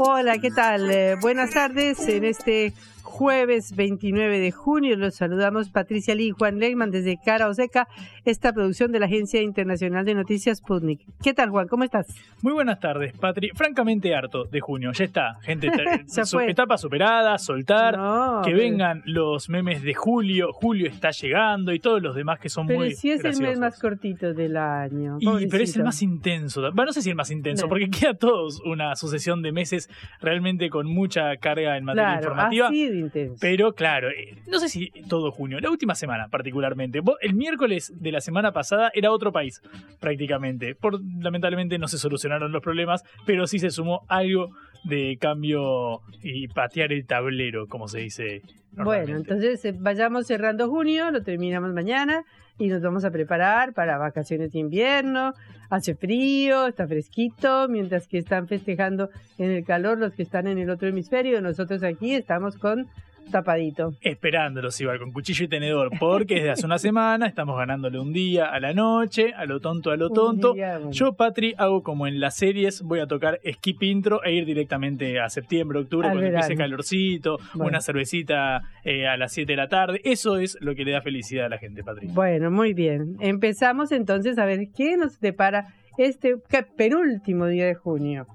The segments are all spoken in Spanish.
Hola, ¿qué tal? Eh, buenas tardes en este jueves 29 de junio. Los saludamos Patricia Lee y Juan Legman desde Cara Oseca, esta producción de la Agencia Internacional de Noticias Sputnik. ¿Qué tal, Juan? ¿Cómo estás? Muy buenas tardes, Patri. Francamente harto de junio. Ya está, gente. su, etapa superada, soltar, que vengan los memes de julio. Julio está llegando y todos los demás que son pero muy. si es graciosos. el mes más cortito del año. Y, pero es el más intenso. Bueno, no sé si el más intenso, No. porque queda todos una sucesión de meses realmente con mucha carga en materia Claro, informativa. así de intenso. Pero claro, eh, no sé si todo junio, la última semana particularmente. El miércoles de la semana pasada era otro país, prácticamente. Por, lamentablemente no se solucionaron los problemas, pero sí se sumó algo de cambio y patear el tablero, como se dice. Bueno, entonces eh, vayamos cerrando junio, lo terminamos mañana y nos vamos a preparar para vacaciones de invierno. Hace frío, está fresquito, mientras que están festejando en el calor los que están en el otro hemisferio. Nosotros aquí estamos con tapadito. Esperándolos igual, con cuchillo y tenedor, porque desde hace una semana estamos ganándole un día a la noche, a lo tonto, a lo tonto. día, bueno. Yo, Patri, hago como en las series, voy a tocar skip intro e ir directamente a septiembre, octubre, Al cuando empiece calorcito, Bueno. una cervecita eh, a las 7 de la tarde. Eso es lo que le da felicidad a la gente, Patri. Bueno, muy bien. Empezamos entonces a ver qué nos depara este penúltimo día de junio.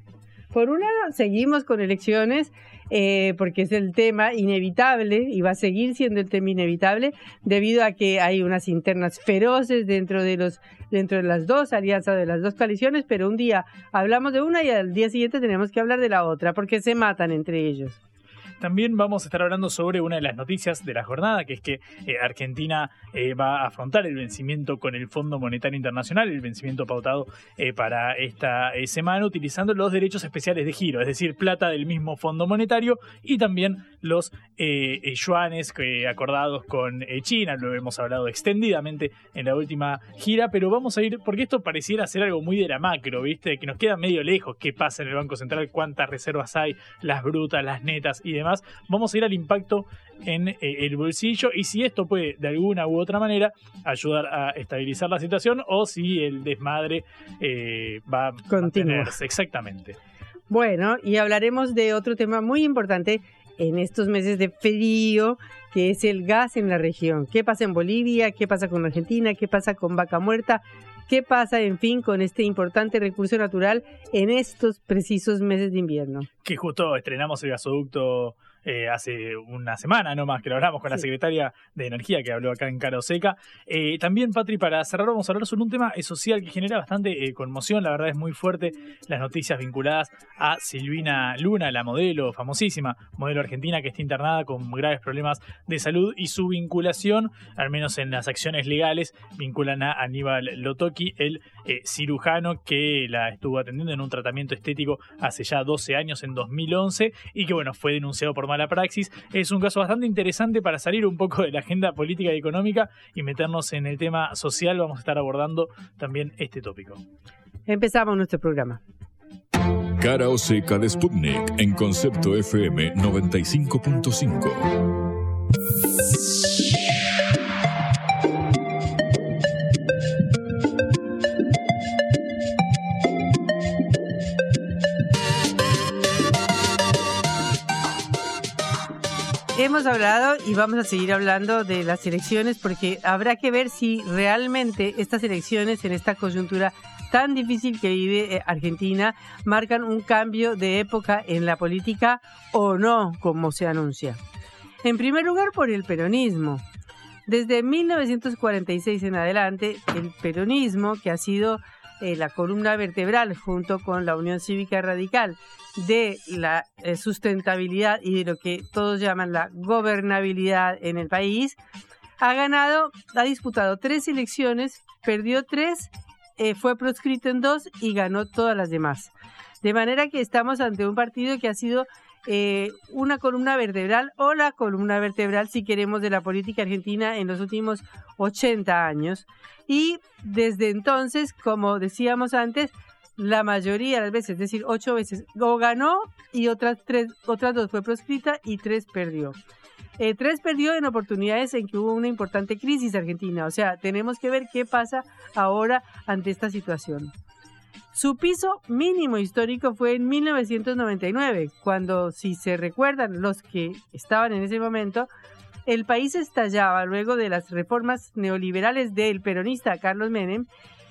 Por un lado, seguimos con elecciones eh, porque es el tema inevitable y va a seguir siendo el tema inevitable debido a que hay unas internas feroces dentro de los dentro de las dos alianzas de las dos coaliciones, pero un día hablamos de una y al día siguiente tenemos que hablar de la otra porque se matan entre ellos. También vamos a estar hablando sobre una de las noticias de la jornada, que es que eh, Argentina eh, va a afrontar el vencimiento con el Fondo Monetario Internacional, el vencimiento pautado eh, para esta semana, utilizando los derechos especiales de giro, es decir, plata del mismo Fondo Monetario y también los yuanes acordados con China, lo hemos hablado extendidamente en la última gira, pero vamos a ir, porque esto pareciera ser algo muy de la macro, ¿viste? Que nos queda medio lejos qué pasa en el Banco Central, cuántas reservas hay, las brutas, las netas y demás. Vamos a ir al impacto en eh, el bolsillo y si esto puede de alguna u otra manera ayudar a estabilizar la situación o si el desmadre eh, va a mantenerse. Exactamente. Bueno, y hablaremos de otro tema muy importante en estos meses de frío, que es el gas en la región. ¿Qué pasa en Bolivia? ¿Qué pasa con Argentina? ¿Qué pasa con Vaca Muerta? ¿Qué pasa, en fin, con este importante recurso natural en estos precisos meses de invierno? Que justo estrenamos el gasoducto eh, hace una semana no más que lo hablamos con la secretaria de Energía que habló acá en Caro Seca. Eh, también, Patri, para cerrar, vamos a hablar sobre un tema social que genera bastante eh, conmoción. La verdad es muy fuerte las noticias vinculadas a Silvina Luna, la modelo famosísima, modelo argentina que está internada con graves problemas de salud y su vinculación, al menos en las acciones legales, vinculan a Aníbal Lotoki, el cirujano que la estuvo atendiendo en un tratamiento estético hace ya 12 años, en 2011, y que bueno, fue denunciado por mala praxis. Es un caso bastante interesante para salir un poco de la agenda política y económica y meternos en el tema social. Vamos a estar abordando también este tópico. Empezamos nuestro programa. Cara o seca de Sputnik en concepto FM 95.5. Hemos hablado y vamos a seguir hablando de las elecciones porque habrá que ver si realmente estas elecciones en esta coyuntura tan difícil que vive eh, Argentina marcan un cambio de época en la política o no, como se anuncia. En primer lugar, por el peronismo. Desde 1946 en adelante, el peronismo, que ha sido eh, la columna vertebral junto con la Unión Cívica Radical de la eh, sustentabilidad y de lo que todos llaman la gobernabilidad en el país, ha ganado, ha disputado tres elecciones, perdió tres, eh, fue proscrito en dos y ganó todas las demás. De manera que estamos ante un partido que ha sido eh, una columna vertebral o la columna vertebral, si queremos, de la política argentina en los últimos 80 años. Y desde entonces, como decíamos antes, la mayoría de las veces, es decir, ocho veces, o ganó y otras, tres, otras dos fue proscrita y tres perdió. Eh, tres perdió en oportunidades en que hubo una importante crisis argentina. O sea, tenemos que ver qué pasa ahora ante esta situación. Su piso mínimo histórico fue en 1999, cuando, si se recuerdan los que estaban en ese momento, el país estallaba luego de las reformas neoliberales del peronista Carlos Menem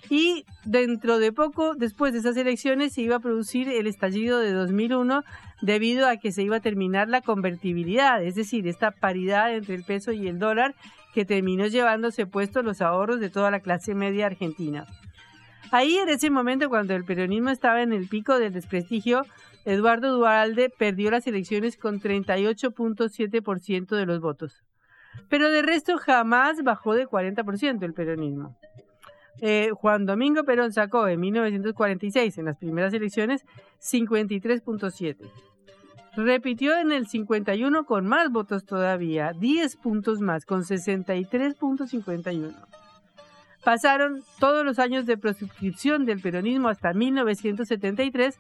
y dentro de poco, después de esas elecciones, se iba a producir el estallido de 2001 debido a que se iba a terminar la convertibilidad, es decir, esta paridad entre el peso y el dólar que terminó llevándose puestos los ahorros de toda la clase media argentina. Ahí en ese momento, cuando el peronismo estaba en el pico del desprestigio, Eduardo Dualde perdió las elecciones con 38.7% de los votos. Pero de resto jamás bajó de 40% el peronismo. Eh, Juan Domingo Perón sacó en 1946, en las primeras elecciones, 53.7. Repitió en el 51 con más votos todavía, 10 puntos más, con 63.51. Pasaron todos los años de proscripción del peronismo hasta 1973,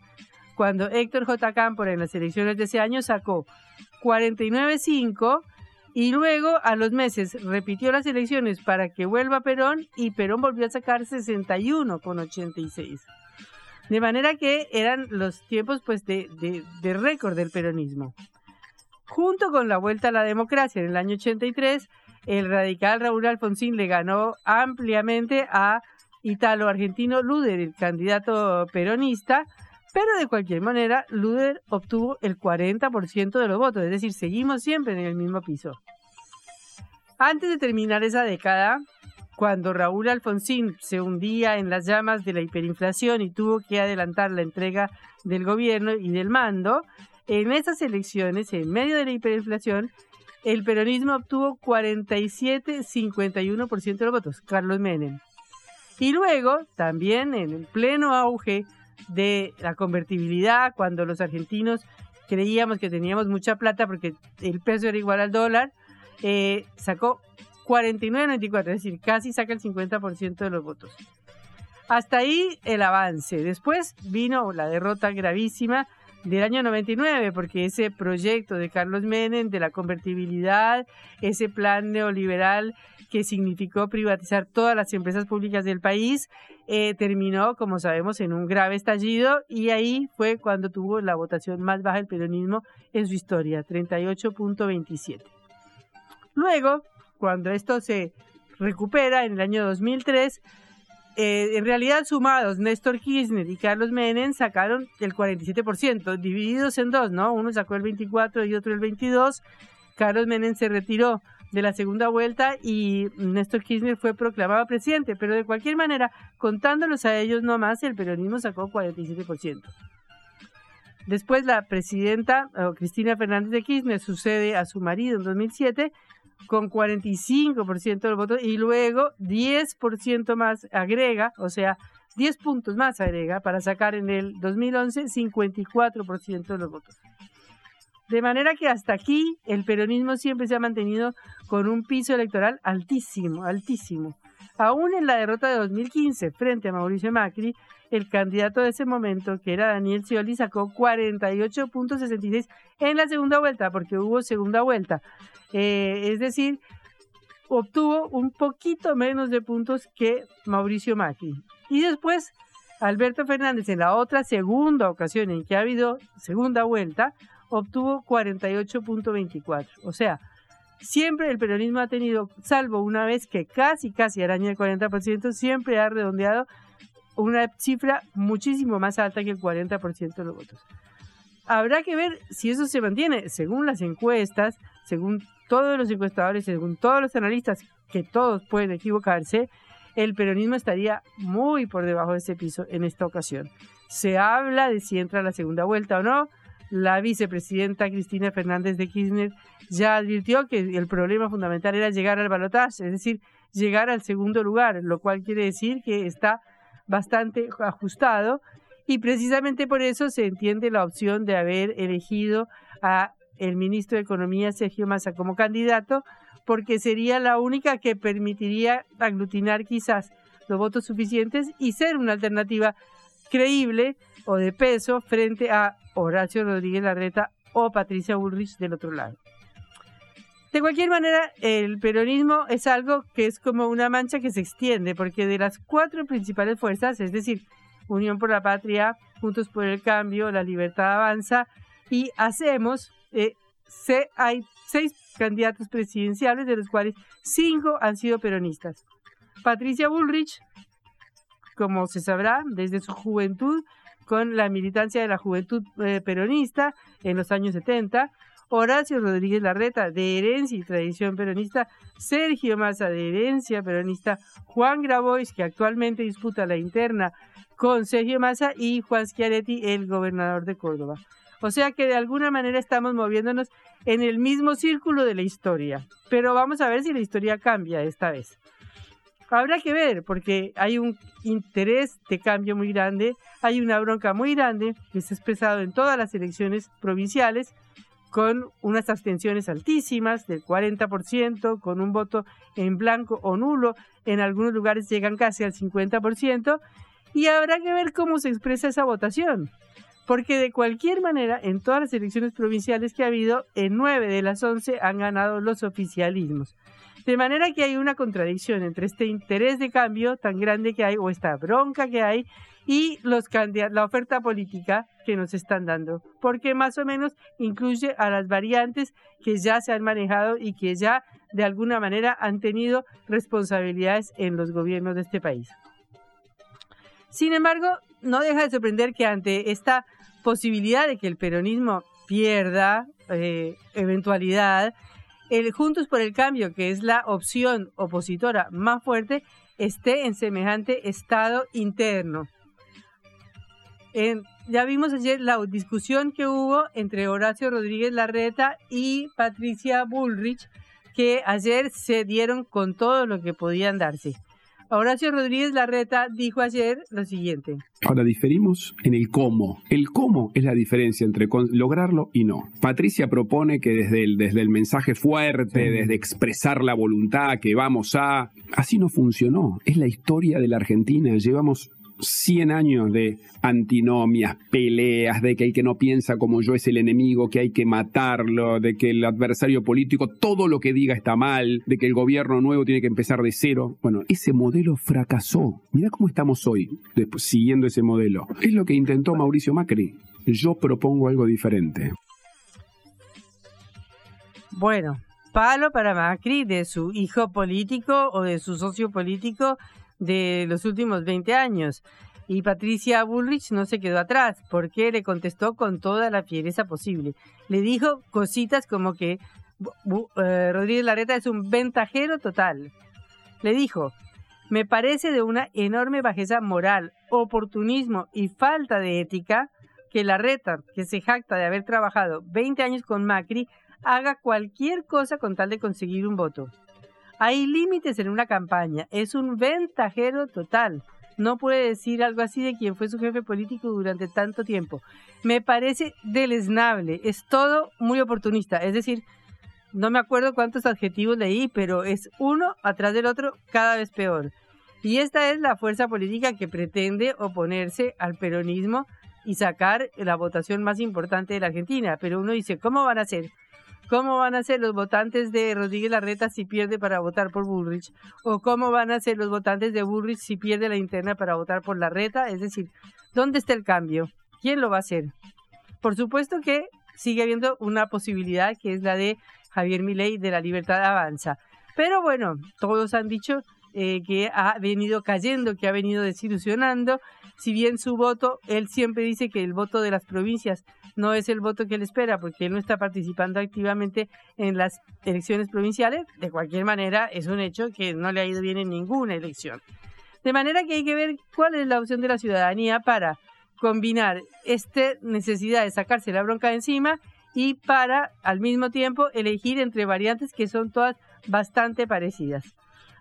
cuando Héctor J. Cámpora en las elecciones de ese año sacó 49.5 y luego a los meses repitió las elecciones para que vuelva Perón y Perón volvió a sacar 61,86. De manera que eran los tiempos pues de, de, de récord del peronismo. Junto con la vuelta a la democracia en el año 83, el radical Raúl Alfonsín le ganó ampliamente a italo-argentino Luder, el candidato peronista, pero de cualquier manera Luder obtuvo el 40% de los votos, es decir, seguimos siempre en el mismo piso. Antes de terminar esa década, cuando Raúl Alfonsín se hundía en las llamas de la hiperinflación y tuvo que adelantar la entrega del gobierno y del mando, en esas elecciones, en medio de la hiperinflación, el peronismo obtuvo 47,51% de los votos, Carlos Menem. Y luego, también en el pleno auge de la convertibilidad, cuando los argentinos creíamos que teníamos mucha plata porque el peso era igual al dólar, eh, sacó 49,94, es decir, casi saca el 50% de los votos. Hasta ahí el avance. Después vino la derrota gravísima del año 99, porque ese proyecto de Carlos Menem de la convertibilidad, ese plan neoliberal que significó privatizar todas las empresas públicas del país, eh, terminó, como sabemos, en un grave estallido y ahí fue cuando tuvo la votación más baja del peronismo en su historia, 38.27. Luego, cuando esto se recupera en el año 2003, eh, en realidad sumados, Néstor Kirchner y Carlos Menem sacaron el 47%, divididos en dos, ¿no? Uno sacó el 24 y otro el 22. Carlos Menem se retiró de la segunda vuelta y Néstor Kirchner fue proclamado presidente, pero de cualquier manera, contándolos a ellos nomás, el peronismo sacó 47%. Después la presidenta Cristina Fernández de Kirchner sucede a su marido en 2007 con 45% de los votos y luego 10% más agrega, o sea, 10 puntos más agrega para sacar en el 2011 54% de los votos. De manera que hasta aquí el peronismo siempre se ha mantenido con un piso electoral altísimo, altísimo. Aún en la derrota de 2015 frente a Mauricio Macri, el candidato de ese momento, que era Daniel Scioli, sacó 48.66 en la segunda vuelta, porque hubo segunda vuelta. Eh, es decir, obtuvo un poquito menos de puntos que Mauricio Macri. Y después, Alberto Fernández, en la otra segunda ocasión en que ha habido segunda vuelta, obtuvo 48.24. O sea, siempre el peronismo ha tenido, salvo una vez que casi, casi araña el 40%, siempre ha redondeado una cifra muchísimo más alta que el 40% de los votos. Habrá que ver si eso se mantiene. Según las encuestas, según todos los encuestadores, según todos los analistas, que todos pueden equivocarse, el peronismo estaría muy por debajo de ese piso en esta ocasión. Se habla de si entra a la segunda vuelta o no. La vicepresidenta Cristina Fernández de Kirchner ya advirtió que el problema fundamental era llegar al balotaje, es decir, llegar al segundo lugar, lo cual quiere decir que está bastante ajustado y precisamente por eso se entiende la opción de haber elegido a el ministro de Economía Sergio Massa como candidato porque sería la única que permitiría aglutinar quizás los votos suficientes y ser una alternativa creíble o de peso frente a Horacio Rodríguez Larreta o Patricia Bullrich del otro lado. De cualquier manera, el peronismo es algo que es como una mancha que se extiende, porque de las cuatro principales fuerzas, es decir, Unión por la Patria, Juntos por el Cambio, La Libertad Avanza y Hacemos, eh, se, hay seis candidatos presidenciales, de los cuales cinco han sido peronistas. Patricia Bullrich, como se sabrá, desde su juventud, con la militancia de la juventud eh, peronista en los años 70, Horacio Rodríguez Larreta, de herencia y tradición peronista, Sergio Massa, de herencia peronista, Juan Grabois, que actualmente disputa la interna con Sergio Massa, y Juan Schiaretti, el gobernador de Córdoba. O sea que de alguna manera estamos moviéndonos en el mismo círculo de la historia. Pero vamos a ver si la historia cambia esta vez. Habrá que ver, porque hay un interés de cambio muy grande, hay una bronca muy grande que se ha expresado en todas las elecciones provinciales, con unas abstenciones altísimas del 40%, con un voto en blanco o nulo, en algunos lugares llegan casi al 50%, y habrá que ver cómo se expresa esa votación porque de cualquier manera, en todas las elecciones provinciales que ha habido, en nueve de las once han ganado los oficialismos. De manera que hay una contradicción entre este interés de cambio tan grande que hay, o esta bronca que hay, y los la oferta política que nos están dando, porque más o menos incluye a las variantes que ya se han manejado y que ya de alguna manera han tenido responsabilidades en los gobiernos de este país. Sin embargo, no deja de sorprender que ante esta posibilidad de que el peronismo pierda eh, eventualidad, el Juntos por el Cambio, que es la opción opositora más fuerte, esté en semejante estado interno. ya vimos ayer la discusión que hubo entre Horacio Rodríguez Larreta y Patricia Bullrich, que ayer se dieron con todo lo que podían darse. Horacio Rodríguez Larreta dijo ayer lo siguiente. Ahora diferimos en el cómo. El cómo es la diferencia entre lograrlo y no. Patricia propone que desde el, desde el mensaje fuerte, desde expresar la voluntad, que vamos a... Así no funcionó. Es la historia de la Argentina. Llevamos 100 años de antinomias, peleas, de que el que no piensa como yo es el enemigo, que hay que matarlo, de que el adversario político todo lo que diga está mal, de que el gobierno nuevo tiene que empezar de cero. Bueno, ese modelo fracasó. Mira cómo estamos hoy, siguiendo ese modelo. Es lo que intentó Mauricio Macri. Yo propongo algo diferente. Bueno, palo para Macri de su hijo político o de su socio político de los últimos 20 años. Y Patricia Bullrich no se quedó atrás, porque le contestó con toda la fiereza posible. Le dijo cositas como que eh, Rodríguez Larreta es un ventajero total. Le dijo, me parece de una enorme bajeza moral, oportunismo y falta de ética que Larreta, que se jacta de haber trabajado 20 años con Macri, haga cualquier cosa con tal de conseguir un voto. Hay límites en una campaña. Es un ventajero total. No puede decir algo así de quien fue su jefe político durante tanto tiempo. Me parece deleznable. Es todo muy oportunista. Es decir, no me acuerdo cuántos adjetivos leí, pero es uno atrás del otro cada vez peor. Y esta es la fuerza política que pretende oponerse al peronismo y sacar la votación más importante de la Argentina. Pero uno dice, ¿cómo van a hacer? ¿Cómo van a ser los votantes de Rodríguez Larreta si pierde para votar por Bullrich? ¿O cómo van a ser los votantes de Bullrich si pierde la interna para votar por Larreta? Es decir, ¿dónde está el cambio? ¿Quién lo va a hacer? Por supuesto que sigue habiendo una posibilidad que es la de Javier Milei de la Libertad Avanza. Pero bueno, todos han dicho eh, que ha venido cayendo, que ha venido desilusionando. Si bien su voto, él siempre dice que el voto de las provincias no es el voto que él espera, porque él no está participando activamente en las elecciones provinciales, de cualquier manera es un hecho que no le ha ido bien en ninguna elección. De manera que hay que ver cuál es la opción de la ciudadanía para combinar esta necesidad de sacarse la bronca de encima y para al mismo tiempo elegir entre variantes que son todas bastante parecidas.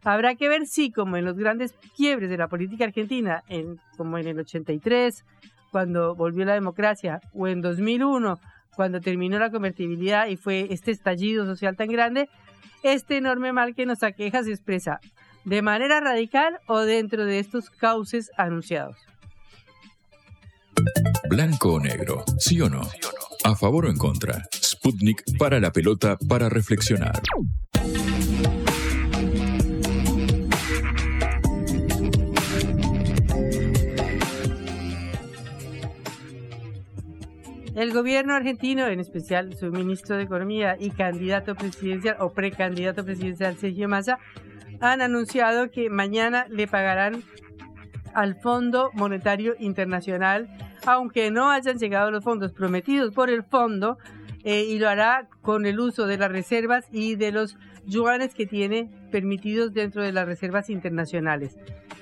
Habrá que ver si, como en los grandes quiebres de la política argentina, en, como en el 83, cuando volvió la democracia, o en 2001, cuando terminó la convertibilidad y fue este estallido social tan grande, este enorme mal que nos aqueja se expresa de manera radical o dentro de estos cauces anunciados. Blanco o negro, sí o no. A favor o en contra. Sputnik para la pelota para reflexionar. El gobierno argentino, en especial su ministro de Economía y candidato presidencial o precandidato presidencial Sergio Massa, han anunciado que mañana le pagarán al Fondo Monetario Internacional, aunque no hayan llegado los fondos prometidos por el fondo, eh, y lo hará con el uso de las reservas y de los yuanes que tiene permitidos dentro de las reservas internacionales.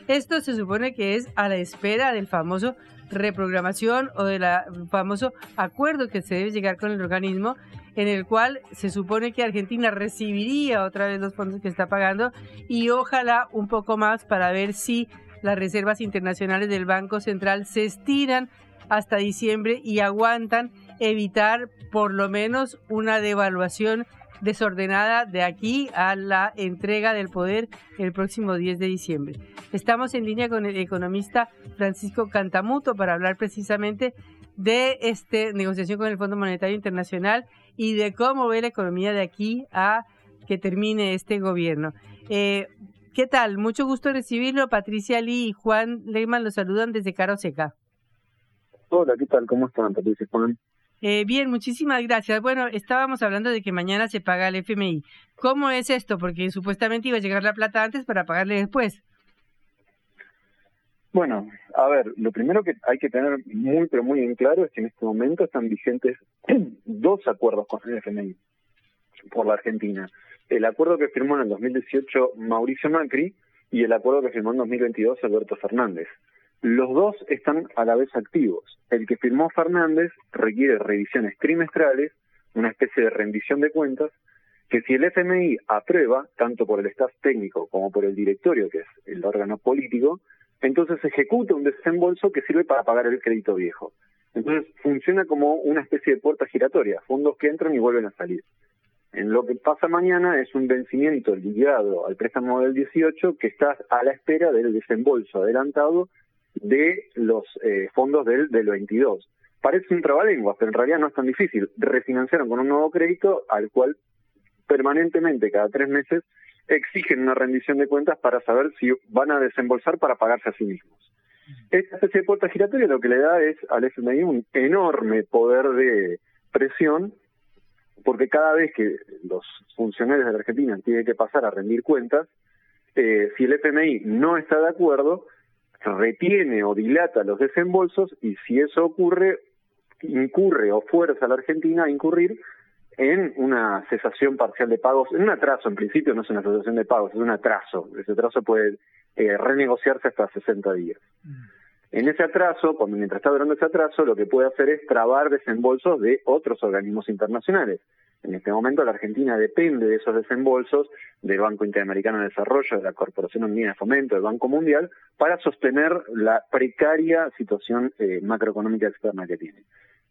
Esto se supone que es a la espera del famoso reprogramación o del famoso acuerdo que se debe llegar con el organismo en el cual se supone que Argentina recibiría otra vez los fondos que está pagando y ojalá un poco más para ver si las reservas internacionales del Banco Central se estiran hasta diciembre y aguantan evitar por lo menos una devaluación desordenada de aquí a la entrega del poder el próximo 10 de diciembre. Estamos en línea con el economista Francisco Cantamuto para hablar precisamente de esta negociación con el Fondo Monetario Internacional y de cómo ve la economía de aquí a que termine este gobierno. Eh, ¿Qué tal? Mucho gusto recibirlo. Patricia Lee y Juan Leyman los saludan desde Caro Seca. Hola, ¿qué tal? ¿Cómo están, Patricia Juan? Eh, bien, muchísimas gracias. Bueno, estábamos hablando de que mañana se paga el FMI. ¿Cómo es esto? Porque supuestamente iba a llegar la plata antes para pagarle después. Bueno, a ver, lo primero que hay que tener muy, pero muy en claro es que en este momento están vigentes dos acuerdos con el FMI por la Argentina. El acuerdo que firmó en el 2018 Mauricio Macri y el acuerdo que firmó en 2022 Alberto Fernández. Los dos están a la vez activos. El que firmó Fernández requiere revisiones trimestrales, una especie de rendición de cuentas, que si el FMI aprueba, tanto por el staff técnico como por el directorio, que es el órgano político, entonces ejecuta un desembolso que sirve para pagar el crédito viejo. Entonces funciona como una especie de puerta giratoria, fondos que entran y vuelven a salir. En lo que pasa mañana es un vencimiento ligado al préstamo del 18 que está a la espera del desembolso adelantado de los eh, fondos del, del 22. Parece un trabalenguas, pero en realidad no es tan difícil. Refinanciaron con un nuevo crédito al cual permanentemente, cada tres meses, exigen una rendición de cuentas para saber si van a desembolsar para pagarse a sí mismos. Esta especie de puerta giratoria lo que le da es al FMI un enorme poder de presión, porque cada vez que los funcionarios de la Argentina tienen que pasar a rendir cuentas, eh, si el FMI no está de acuerdo, retiene o dilata los desembolsos y si eso ocurre, incurre o fuerza a la Argentina a incurrir en una cesación parcial de pagos, en un atraso, en principio no es una cesación de pagos, es un atraso. Ese atraso puede eh, renegociarse hasta 60 días. Mm. En ese atraso, cuando mientras está durando ese atraso, lo que puede hacer es trabar desembolsos de otros organismos internacionales. En este momento la Argentina depende de esos desembolsos del Banco Interamericano de Desarrollo, de la Corporación Unida de Fomento, del Banco Mundial, para sostener la precaria situación eh, macroeconómica externa que tiene.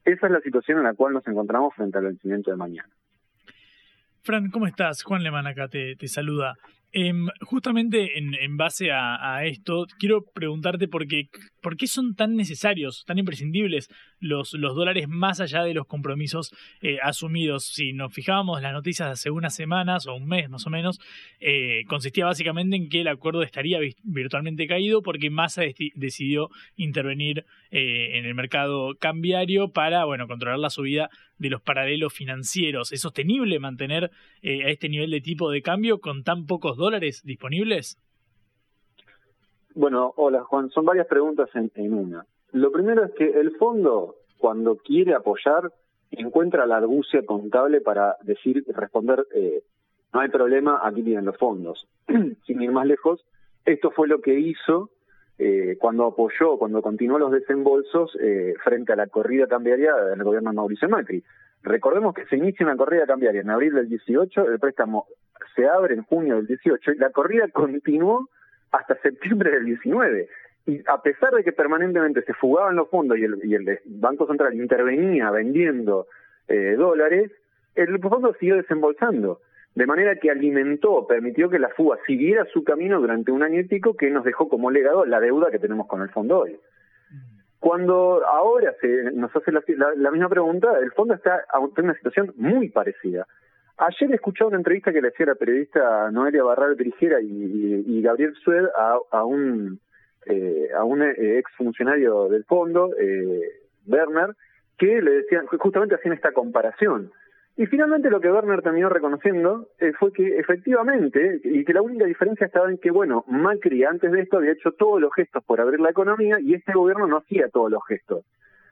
Esa es la situación en la cual nos encontramos frente al vencimiento de mañana. Fran, ¿cómo estás? Juan Lemán acá te, saluda. Em, justamente en, base a, esto, quiero preguntarte por qué, son tan necesarios, tan imprescindibles los, dólares más allá de los compromisos eh, asumidos. Si nos fijábamos las noticias hace unas semanas o un mes más o menos, eh, consistía básicamente en que el acuerdo estaría virtualmente caído porque Massa decidió intervenir eh, en el mercado cambiario para bueno, controlar la subida de los paralelos financieros. ¿Es sostenible mantener a este nivel de tipo de cambio con tan pocos dólares disponibles? Bueno, hola Juan, son varias preguntas en, en una. Lo primero es que el fondo, cuando quiere apoyar, encuentra la argucia contable para decir, responder, eh, no hay problema, aquí tienen los fondos. Sin ir más lejos, esto fue lo que hizo eh, cuando apoyó, cuando continuó los desembolsos eh, frente a la corrida cambiaria del gobierno de Mauricio Macri. Recordemos que se inicia una corrida cambiaria en abril del 18, el préstamo se abre en junio del 18 y la corrida continuó hasta septiembre del 19. Y a pesar de que permanentemente se fugaban los fondos y el, y el Banco Central intervenía vendiendo eh, dólares, el fondo siguió desembolsando. De manera que alimentó, permitió que la fuga siguiera su camino durante un año y pico que nos dejó como legado la deuda que tenemos con el fondo hoy. Cuando ahora se nos hace la, misma pregunta, el fondo está en una situación muy parecida. Ayer escuchaba una entrevista que le hacía la periodista Noelia Barral Trigera y, y, y, Gabriel Sued a, a un eh, a un eh, ex funcionario del fondo, eh, Werner, que le decían, justamente hacían esta comparación. Y finalmente lo que Werner terminó reconociendo eh, fue que efectivamente, y que la única diferencia estaba en que, bueno, Macri antes de esto había hecho todos los gestos por abrir la economía y este gobierno no hacía todos los gestos.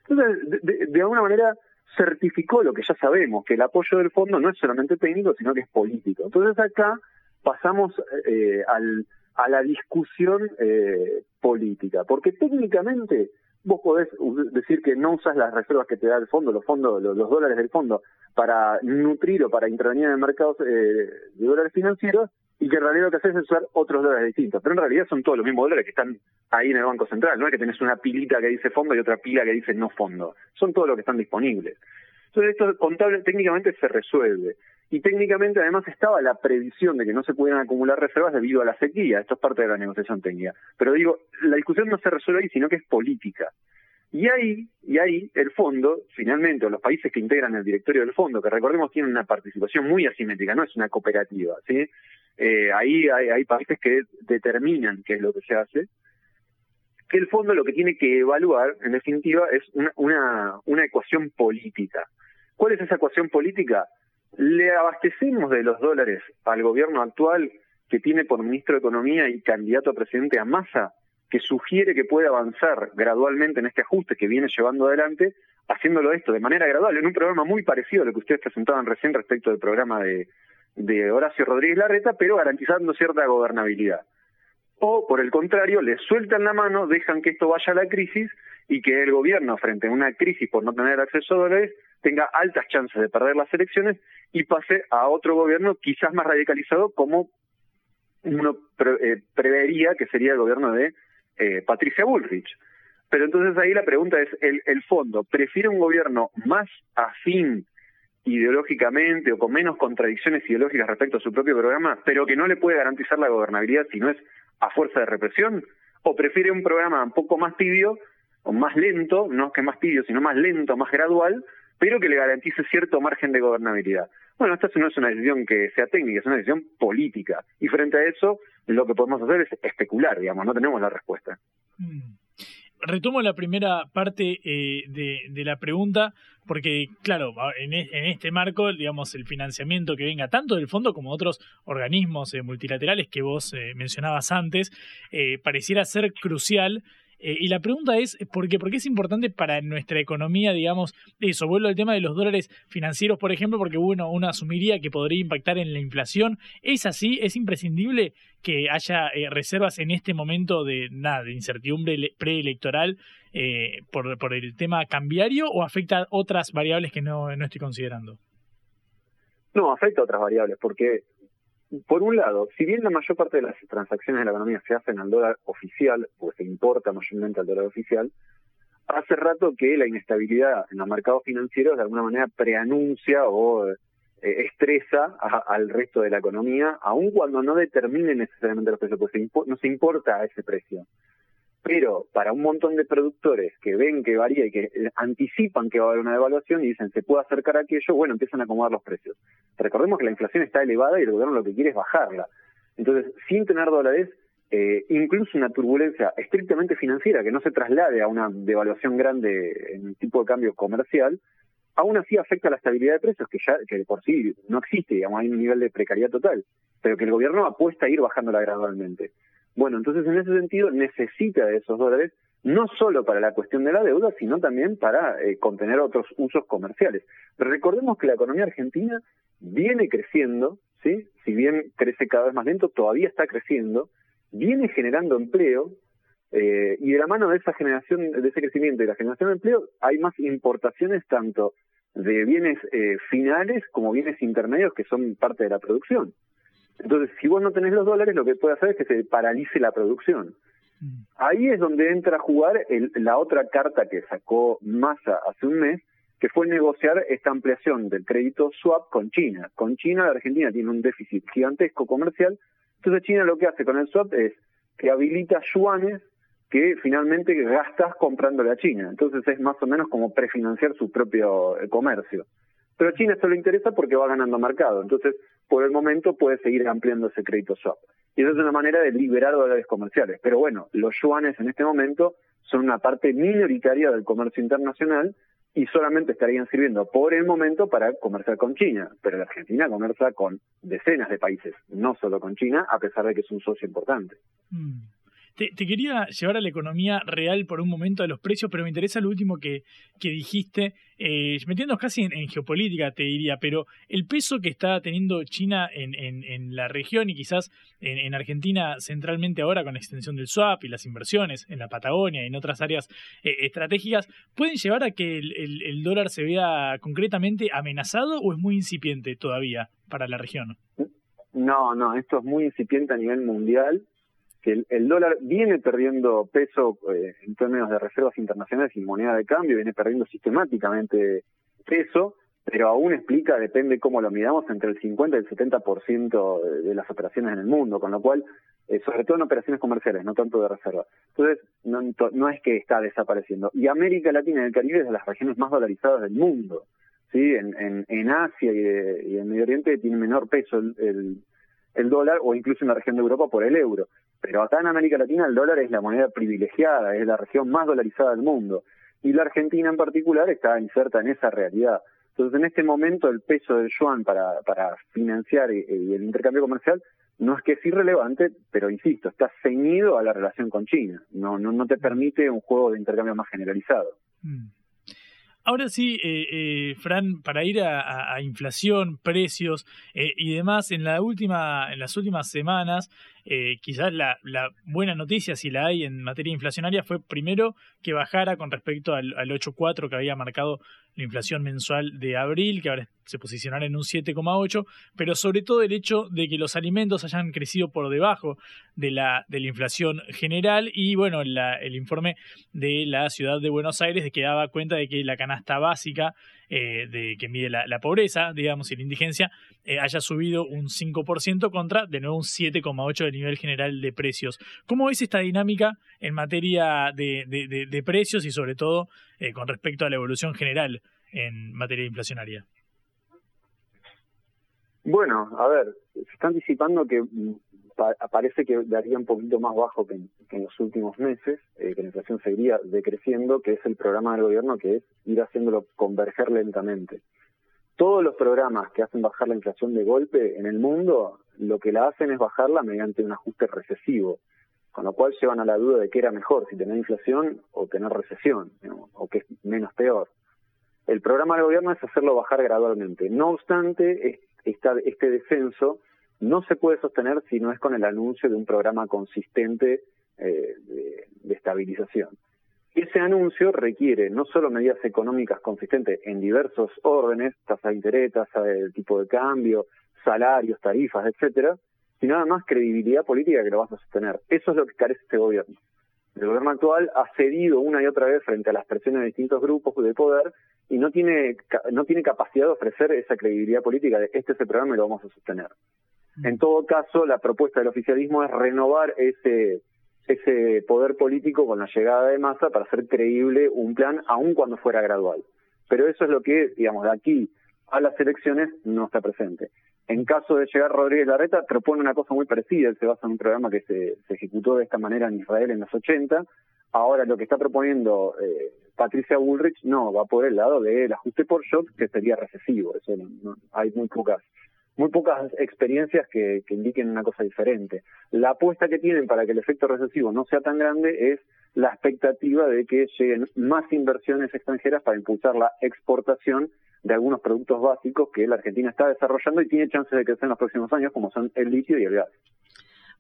Entonces, de, de alguna manera certificó lo que ya sabemos, que el apoyo del fondo no es solamente técnico, sino que es político. Entonces acá pasamos eh, al, a la discusión eh, política, porque técnicamente vos podés decir que no usas las reservas que te da el fondo, los fondos, los, los dólares del fondo, para nutrir o para intervenir en mercados eh, de dólares financieros, y que en realidad lo que haces es usar otros dólares distintos. Pero en realidad son todos los mismos dólares que están ahí en el Banco Central. No es que tenés una pilita que dice fondo y otra pila que dice no fondo. Son todos los que están disponibles. Entonces esto contable técnicamente se resuelve. Y técnicamente además estaba la previsión de que no se pudieran acumular reservas debido a la sequía. Esto es parte de la negociación técnica. Pero digo, la discusión no se resuelve ahí, sino que es política. Y ahí, y ahí el fondo, finalmente, o los países que integran el directorio del fondo, que recordemos tienen una participación muy asimétrica, no es una cooperativa, ¿sí? Eh, ahí hay, hay países que determinan qué es lo que se hace, que el fondo lo que tiene que evaluar, en definitiva, es una, una, una ecuación política. ¿Cuál es esa ecuación política? Le abastecemos de los dólares al gobierno actual que tiene por ministro de Economía y candidato a presidente a Massa, que sugiere que puede avanzar gradualmente en este ajuste que viene llevando adelante, haciéndolo esto de manera gradual, en un programa muy parecido a lo que ustedes presentaban recién respecto del programa de, de Horacio Rodríguez Larreta, pero garantizando cierta gobernabilidad. O, por el contrario, le sueltan la mano, dejan que esto vaya a la crisis y que el gobierno, frente a una crisis por no tener acceso a dólares, tenga altas chances de perder las elecciones y pase a otro gobierno quizás más radicalizado como uno eh, prevería que sería el gobierno de eh, Patricia Bullrich. Pero entonces ahí la pregunta es, el fondo, ¿prefiere un gobierno más afín ideológicamente o con menos contradicciones ideológicas respecto a su propio programa, pero que no le puede garantizar la gobernabilidad si no es a fuerza de represión? ¿O prefiere un programa un poco más tibio o más lento, no que más tibio, sino más lento, más gradual, pero que le garantice cierto margen de gobernabilidad? Bueno, esta no es una decisión que sea técnica, es una decisión política. Y frente a eso, lo que podemos hacer es especular, digamos, no tenemos la respuesta. Mm retomo la primera parte eh, de, la pregunta, porque, claro, en, este marco, digamos, el financiamiento que venga tanto del fondo como de otros organismos eh, multilaterales que vos eh, mencionabas antes, pareciera ser crucial eh, y la pregunta es, ¿por qué? Porque es importante para nuestra economía, digamos, eso, vuelvo al tema de los dólares financieros, por ejemplo, porque bueno, uno asumiría que podría impactar en la inflación. ¿Es así? ¿Es imprescindible que haya eh, reservas en este momento de nada, de incertidumbre preelectoral eh, por, por el tema cambiario o afecta otras variables que no, no estoy considerando? No, afecta a otras variables, porque por un lado, si bien la mayor parte de las transacciones de la economía se hacen al dólar oficial, o se importa mayormente al dólar oficial, hace rato que la inestabilidad en los mercados financieros de alguna manera preanuncia o eh, estresa a, al resto de la economía, aun cuando no determine necesariamente los precios, pues se no se importa a ese precio. Pero para un montón de productores que ven que varía y que anticipan que va a haber una devaluación y dicen se puede acercar a aquello, bueno, empiezan a acomodar los precios. Recordemos que la inflación está elevada y el gobierno lo que quiere es bajarla. Entonces, sin tener dólares, eh, incluso una turbulencia estrictamente financiera que no se traslade a una devaluación grande en el tipo de cambio comercial, aún así afecta la estabilidad de precios, que ya que por sí no existe, digamos, hay un nivel de precariedad total, pero que el gobierno apuesta a ir bajándola gradualmente. Bueno, entonces en ese sentido necesita de esos dólares no solo para la cuestión de la deuda, sino también para eh, contener otros usos comerciales. Recordemos que la economía argentina viene creciendo, ¿sí? si bien crece cada vez más lento, todavía está creciendo, viene generando empleo, eh, y de la mano de esa generación, de ese crecimiento y la generación de empleo, hay más importaciones tanto de bienes eh, finales como bienes intermedios que son parte de la producción. Entonces, si vos no tenés los dólares, lo que puede hacer es que se paralice la producción. Ahí es donde entra a jugar la otra carta que sacó Massa hace un mes, que fue negociar esta ampliación del crédito swap con China. Con China, la Argentina tiene un déficit gigantesco comercial, entonces China lo que hace con el swap es que habilita yuanes que finalmente gastas comprándole a China. Entonces es más o menos como prefinanciar su propio eh, comercio. Pero a China esto le interesa porque va ganando mercado. Entonces, por el momento puede seguir ampliando ese crédito swap. Y eso es una manera de liberar dólares comerciales. Pero bueno, los yuanes en este momento son una parte minoritaria del comercio internacional y solamente estarían sirviendo por el momento para comerciar con China. Pero la Argentina comercia con decenas de países, no solo con China, a pesar de que es un socio importante. Mm. Te, quería llevar a la economía real por un momento de los precios, pero me interesa lo último que, que dijiste, eh, metiéndonos casi en, geopolítica, te diría, pero el peso que está teniendo China en, en, la región y quizás en, Argentina centralmente ahora con la extensión del swap y las inversiones en la Patagonia y en otras áreas eh, estratégicas, ¿pueden llevar a que el, el dólar se vea concretamente amenazado o es muy incipiente todavía para la región? No, no, esto es muy incipiente a nivel mundial que el, dólar viene perdiendo peso eh, en términos de reservas internacionales y moneda de cambio, viene perdiendo sistemáticamente peso, pero aún explica, depende cómo lo midamos, entre el 50 y el 70% de, de las operaciones en el mundo, con lo cual, eh, sobre todo en operaciones comerciales, no tanto de reserva. Entonces, no, no, es que está desapareciendo. Y América Latina y el Caribe es de las regiones más dolarizadas del mundo. ¿sí? En, en, Asia y, y, en Medio Oriente tiene menor peso el, el dólar o incluso en la región de Europa por el euro. Pero acá en América Latina el dólar es la moneda privilegiada, es la región más dolarizada del mundo. Y la Argentina en particular está inserta en esa realidad. Entonces, en este momento, el peso del yuan para, para financiar el intercambio comercial no es que es irrelevante, pero insisto, está ceñido a la relación con China. No, no, no te permite un juego de intercambio más generalizado. Mm. Ahora sí, eh, eh, Fran, para ir a, inflación, precios eh, y demás, en la última, en las últimas semanas, quizás la, buena noticia, si la hay en materia inflacionaria, fue primero que bajara con respecto al, al 8.4 que había marcado la inflación mensual de abril, que ahora se posicionará en un 7,8, pero sobre todo el hecho de que los alimentos hayan crecido por debajo de la, de la inflación general y bueno, el informe de la ciudad de Buenos Aires que daba cuenta de que la canasta básica eh, de que mide la, pobreza, digamos, y la indigencia, eh, haya subido un 5% contra, de nuevo, un 7,8% del nivel general de precios. ¿Cómo ves esta dinámica en materia de, precios y sobre todo eh, con respecto a la evolución general en materia inflacionaria? Bueno, a ver, se está anticipando que mm, parece que daría un poquito más bajo que en, los últimos meses, eh, que la inflación seguiría decreciendo, que es el programa del gobierno que es ir haciéndolo converger lentamente. Todos los programas que hacen bajar la inflación de golpe en el mundo, lo que la hacen es bajarla mediante un ajuste recesivo, con lo cual llevan a la duda de qué era mejor, si tener inflación o tener recesión, o qué es menos peor. El programa del gobierno es hacerlo bajar gradualmente. No obstante, este descenso no se puede sostener si no es con el anuncio de un programa consistente eh, de, estabilización. Ese anuncio requiere no solo medidas económicas consistentes en diversos órdenes, tasa de interés, tasa de tipo de cambio, salarios, tarifas, etcétera, sino además credibilidad política que lo vas a sostener. Eso es lo que carece este gobierno. El gobierno actual ha cedido una y otra vez frente a las presiones de distintos grupos de poder y no tiene, no tiene capacidad de ofrecer esa credibilidad política de este es el programa y lo vamos a sostener. En todo caso, la propuesta del oficialismo es renovar ese, ese poder político con la llegada de masa para hacer creíble un plan, aun cuando fuera gradual. Pero eso es lo que, digamos, de aquí a las elecciones no está presente. En caso de llegar Rodríguez Larreta, propone una cosa muy parecida. Él se basa en un programa que se, se ejecutó de esta manera en Israel en los 80. Ahora, lo que está proponiendo eh, Patricia Bullrich, no, va por el lado del ajuste por shock, que sería recesivo. Eso no, hay muy pocas muy pocas experiencias que, que indiquen una cosa diferente. La apuesta que tienen para que el efecto recesivo no sea tan grande es la expectativa de que lleguen más inversiones extranjeras para impulsar la exportación de algunos productos básicos que la Argentina está desarrollando y tiene chances de crecer en los próximos años, como son el litio y el gas.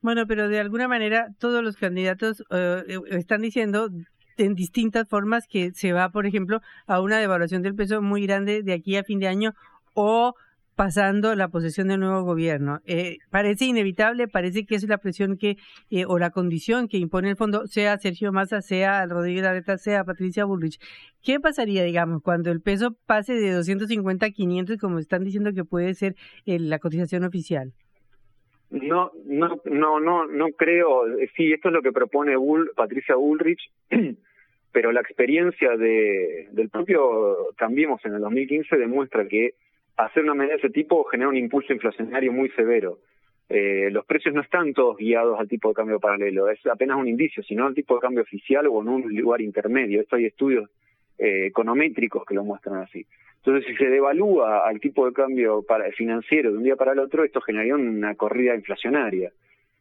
Bueno, pero de alguna manera todos los candidatos eh, están diciendo en distintas formas que se va, por ejemplo, a una devaluación del peso muy grande de aquí a fin de año o pasando la posesión del nuevo gobierno. Eh, parece inevitable, parece que es la presión que eh, o la condición que impone el fondo, sea Sergio Massa, sea Rodríguez Larreta, sea Patricia Bullrich. ¿Qué pasaría, digamos, cuando el peso pase de 250 a 500, como están diciendo que puede ser eh, la cotización oficial? No, no, no, no, no creo. Sí, esto es lo que propone Bull, Patricia Bullrich, pero la experiencia de, del propio Cambiemos en el 2015 demuestra que hacer una medida de ese tipo genera un impulso inflacionario muy severo. Eh, los precios no están todos guiados al tipo de cambio paralelo, es apenas un indicio, sino al tipo de cambio oficial o en un lugar intermedio. Esto hay estudios eh, econométricos que lo muestran así. Entonces, si se devalúa al tipo de cambio para, financiero de un día para el otro, esto generaría una corrida inflacionaria.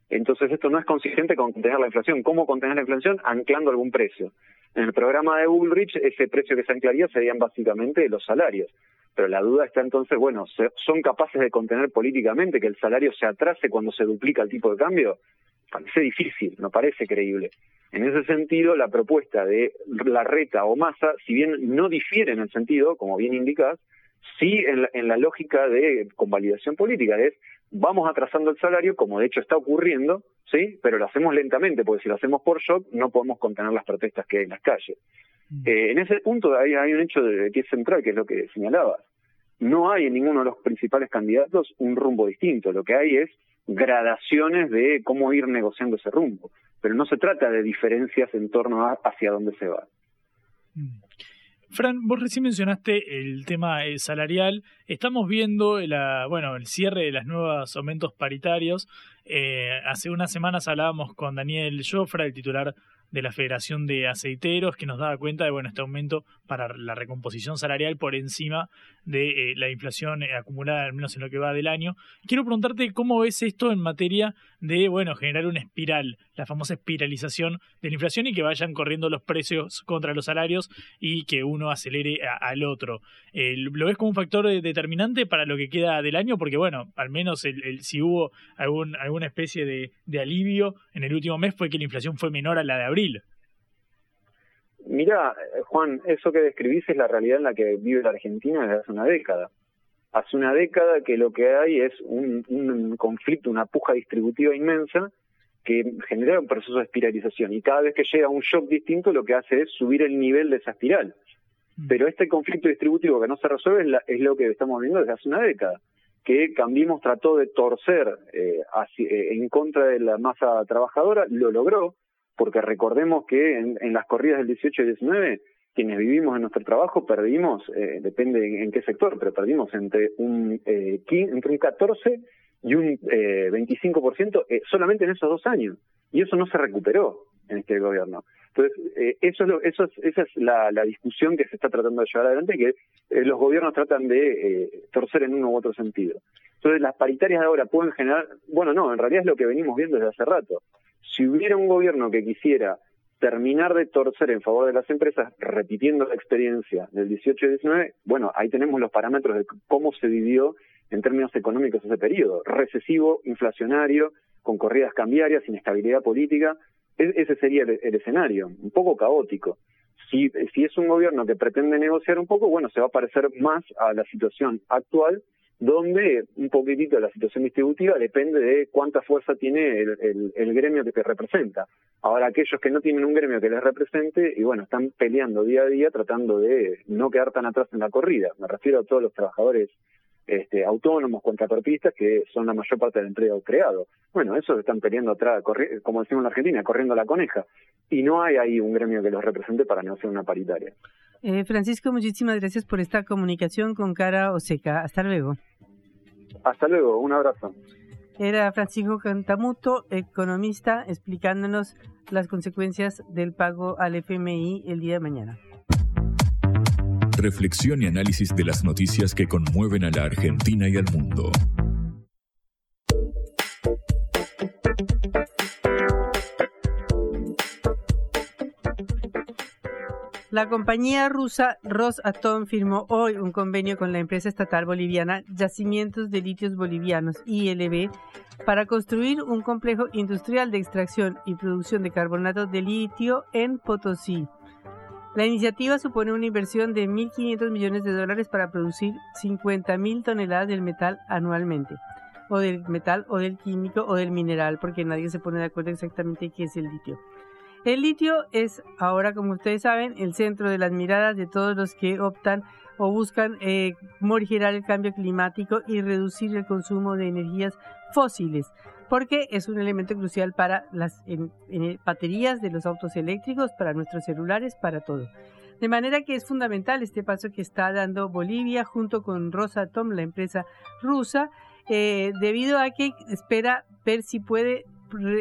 Entonces, esto no es consistente con contener la inflación. ¿Cómo contener la inflación? Anclando algún precio. En el programa de Bullrich, ese precio que se anclaría serían básicamente los salarios. Pero la duda está entonces, bueno, ¿son capaces de contener políticamente que el salario se atrase cuando se duplica el tipo de cambio? Parece difícil, no parece creíble. En ese sentido, la propuesta de la reta o masa, si bien no difiere en el sentido, como bien indicas, sí en la, en la lógica de convalidación política, es vamos atrasando el salario, como de hecho está ocurriendo, sí, pero lo hacemos lentamente, porque si lo hacemos por shock no podemos contener las protestas que hay en las calles. Mm. Eh, en ese punto hay, hay un hecho de, que es central, que es lo que señalabas. No hay en ninguno de los principales candidatos un rumbo distinto. Lo que hay es gradaciones de cómo ir negociando ese rumbo. Pero no se trata de diferencias en torno a hacia dónde se va. Mm. Fran, vos recién mencionaste el tema eh, salarial. Estamos viendo la, bueno, el cierre de los nuevos aumentos paritarios. Eh, hace unas semanas hablábamos con Daniel Jofra, el titular de la Federación de Aceiteros, que nos daba cuenta de bueno este aumento para la recomposición salarial por encima de eh, la inflación acumulada, al menos en lo que va del año. Quiero preguntarte cómo ves esto en materia de bueno generar una espiral, la famosa espiralización de la inflación y que vayan corriendo los precios contra los salarios y que uno acelere al otro. Eh, ¿Lo ves como un factor determinante para lo que queda del año? Porque bueno, al menos el, si hubo algún, alguna especie de, de alivio en el último mes fue que la inflación fue menor a la de abril. Mira, Juan, eso que describís es la realidad en la que vive la Argentina desde hace una década. Hace una década que lo que hay es un, un conflicto, una puja distributiva inmensa que genera un proceso de espiralización y cada vez que llega un shock distinto lo que hace es subir el nivel de esa espiral. Mm. Pero este conflicto distributivo que no se resuelve es, lo que estamos viendo desde hace una década, que Cambiemos trató de torcer eh, eh, en contra de la masa trabajadora, lo logró, porque recordemos que en, las corridas del 18 y 19, quienes vivimos en nuestro trabajo perdimos, eh, depende en, qué sector, pero perdimos entre un, eh, entre un 14 y un eh, 25% eh, solamente en esos dos años. Y eso no se recuperó en este gobierno. Entonces, eh, eso es lo, eso es, esa es la, la, discusión que se está tratando de llevar adelante, que los gobiernos tratan de torcer en uno u otro sentido. Entonces, las paritarias de ahora pueden generar, bueno, no, en realidad es lo que venimos viendo desde hace rato si hubiera un gobierno que quisiera terminar de torcer en favor de las empresas, repitiendo la experiencia del 18 y 19, bueno, ahí tenemos los parámetros de cómo se vivió en términos económicos ese periodo. Recesivo, inflacionario, con corridas cambiarias, inestabilidad política. E-, ese sería el, el, escenario, un poco caótico. Si, si es un gobierno que pretende negociar un poco, bueno, se va a parecer más a la situación actual donde un poquitito la situación distributiva depende de cuánta fuerza tiene el, el, gremio que te representa. Ahora, aquellos que no tienen un gremio que les represente, y bueno, están peleando día a día tratando de no quedar tan atrás en la corrida. Me refiero a todos los trabajadores este, autónomos, contratorpistas, que son la mayor parte del empleo creado. Bueno, esos están peleando atrás, como decimos en Argentina, corriendo la coneja. Y no hay ahí un gremio que los represente para negociar una paritaria. Eh, Francisco, muchísimas gracias por esta comunicación con Cara Oseca. Hasta luego. Hasta luego, un abrazo. Era Francisco Cantamuto, economista, explicándonos las consecuencias del pago al FMI el día de mañana. Reflexión y análisis de las noticias que conmueven a la Argentina y al mundo. La compañía rusa Rosatom firmó hoy un convenio con la empresa estatal boliviana Yacimientos de Litios Bolivianos, ILB, para construir un complejo industrial de extracción y producción de carbonato de litio en Potosí. La iniciativa supone una inversión de 1.500 millones de dólares para producir 50.000 toneladas del metal anualmente, o del metal, o del químico, o del mineral, porque nadie se pone de acuerdo exactamente qué es el litio. El litio es ahora, como ustedes saben, el centro de las miradas de todos los que optan o buscan eh, morigerar el cambio climático y reducir el consumo de energías fósiles, porque es un elemento crucial para las baterías de los autos eléctricos, para nuestros celulares, para todo. De manera que es fundamental este paso que está dando Bolivia junto con Rosatom, la empresa rusa, eh, debido a que espera ver si puede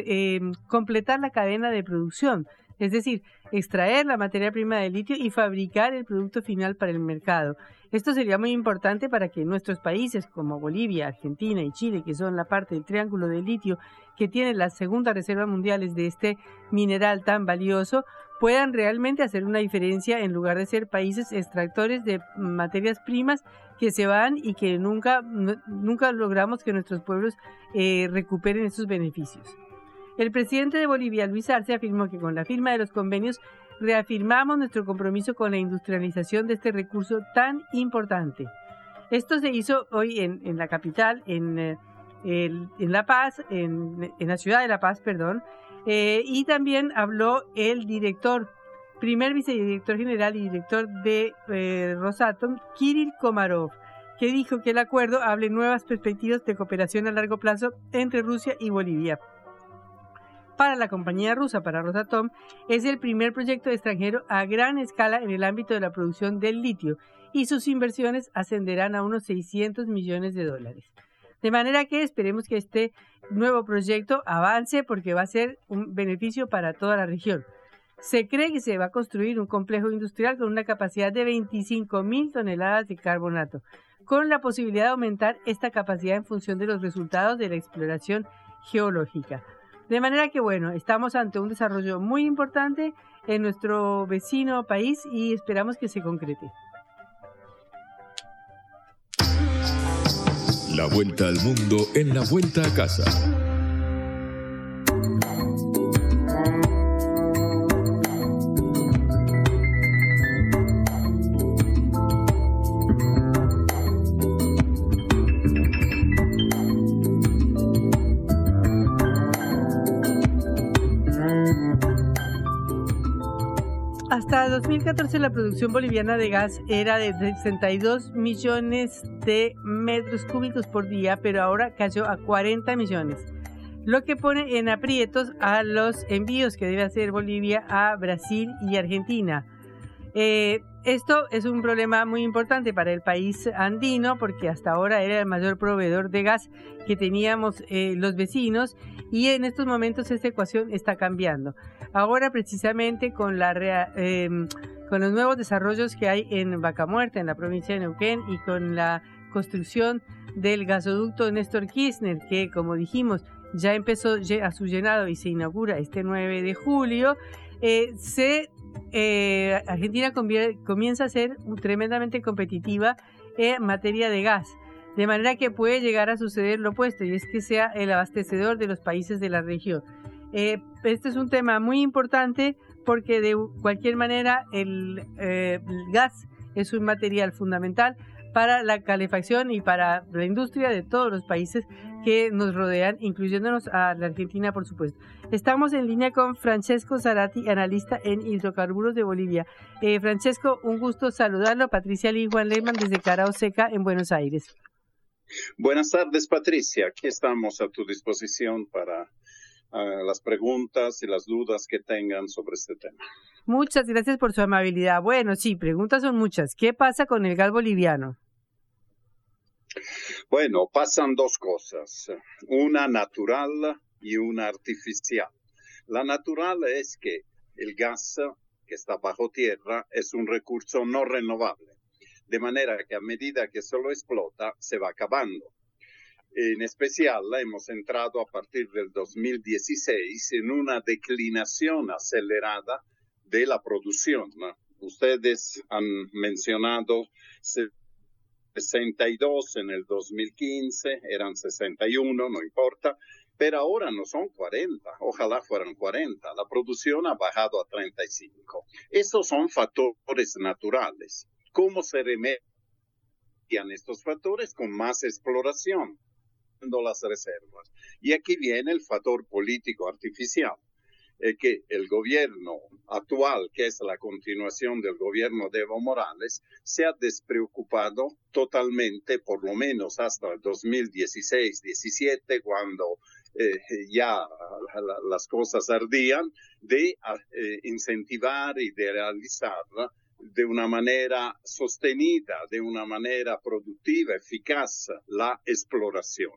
eh, completar la cadena de producción, es decir, extraer la materia prima del litio y fabricar el producto final para el mercado. Esto sería muy importante para que nuestros países como Bolivia, Argentina y Chile, que son la parte del triángulo del litio, que tienen las segundas reservas mundiales de este mineral tan valioso, puedan realmente hacer una diferencia en lugar de ser países extractores de materias primas que se van y que nunca, nunca logramos que nuestros pueblos eh, recuperen esos beneficios. El presidente de Bolivia, Luis Arce, afirmó que con la firma de los convenios reafirmamos nuestro compromiso con la industrialización de este recurso tan importante. Esto se hizo hoy en, la capital, en, eh, en La Paz, en, la ciudad de La Paz, perdón, eh, y también habló el director, primer vicedirector general y director de eh, Rosatom, Kirill Komarov, que dijo que el acuerdo abre nuevas perspectivas de cooperación a largo plazo entre Rusia y Bolivia para la compañía rusa, para Rosatom, es el primer proyecto extranjero a gran escala en el ámbito de la producción del litio y sus inversiones ascenderán a unos 600 millones de dólares. De manera que esperemos que este nuevo proyecto avance porque va a ser un beneficio para toda la región. Se cree que se va a construir un complejo industrial con una capacidad de 25 mil toneladas de carbonato, con la posibilidad de aumentar esta capacidad en función de los resultados de la exploración geológica. De manera que, bueno, estamos ante un desarrollo muy importante en nuestro vecino país y esperamos que se concrete. La vuelta al mundo en la vuelta a casa. 2014 la producción boliviana de gas era de 62 millones de metros cúbicos por día, pero ahora cayó a 40 millones, lo que pone en aprietos a los envíos que debe hacer Bolivia a Brasil y Argentina. Eh, esto es un problema muy importante para el país andino porque hasta ahora era el mayor proveedor de gas que teníamos eh, los vecinos y en estos momentos esta ecuación está cambiando. Ahora precisamente con, la, em, con los nuevos desarrollos que hay en Vaca Muerta, en la provincia de Neuquén, y con la construcción del gasoducto Néstor Kirchner, que como dijimos ya empezó a su llenado y se inaugura este 9 de julio, eh, se, eh, Argentina comienza a ser tremendamente competitiva en materia de gas. De manera que puede llegar a suceder lo opuesto, y es que sea el abastecedor de los países de la región. Eh, este es un tema muy importante porque de cualquier manera el, eh, gas es un material fundamental para la calefacción y para la industria de todos los países que nos rodean, incluyéndonos a la Argentina, por supuesto. Estamos en línea con Francesco Zarati, analista en hidrocarburos de Bolivia. Eh, Francesco, un gusto saludarlo. Patricia Lee Juan Lehmann desde Carao Seca en Buenos Aires. Buenas tardes, Patricia. Aquí estamos a tu disposición para las preguntas y las dudas que tengan sobre este tema. Muchas gracias por su amabilidad. Bueno, sí, preguntas son muchas. ¿Qué pasa con el gas boliviano? Bueno, pasan dos cosas, una natural y una artificial. La natural es que el gas que está bajo tierra es un recurso no renovable, de manera que a medida que se lo explota se va acabando. En especial, hemos entrado a partir del 2016 en una declinación acelerada de la producción ustedes han mencionado 62 en el 2015, eran 61, no importa, pero ahora no son 40, ojalá fueran 40. La producción ha bajado a 35. Esos son factores naturales. ¿Cómo se remedian estos factores? Con más exploración las reservas. Y aquí viene el factor político artificial eh, que el gobierno actual, que es la continuación del gobierno de Evo Morales, se ha despreocupado totalmente, por lo menos hasta el 2016-17, cuando eh, ya las cosas ardían, de eh, incentivar y de realizar de una manera sostenida, de una manera productiva, eficaz, la exploración.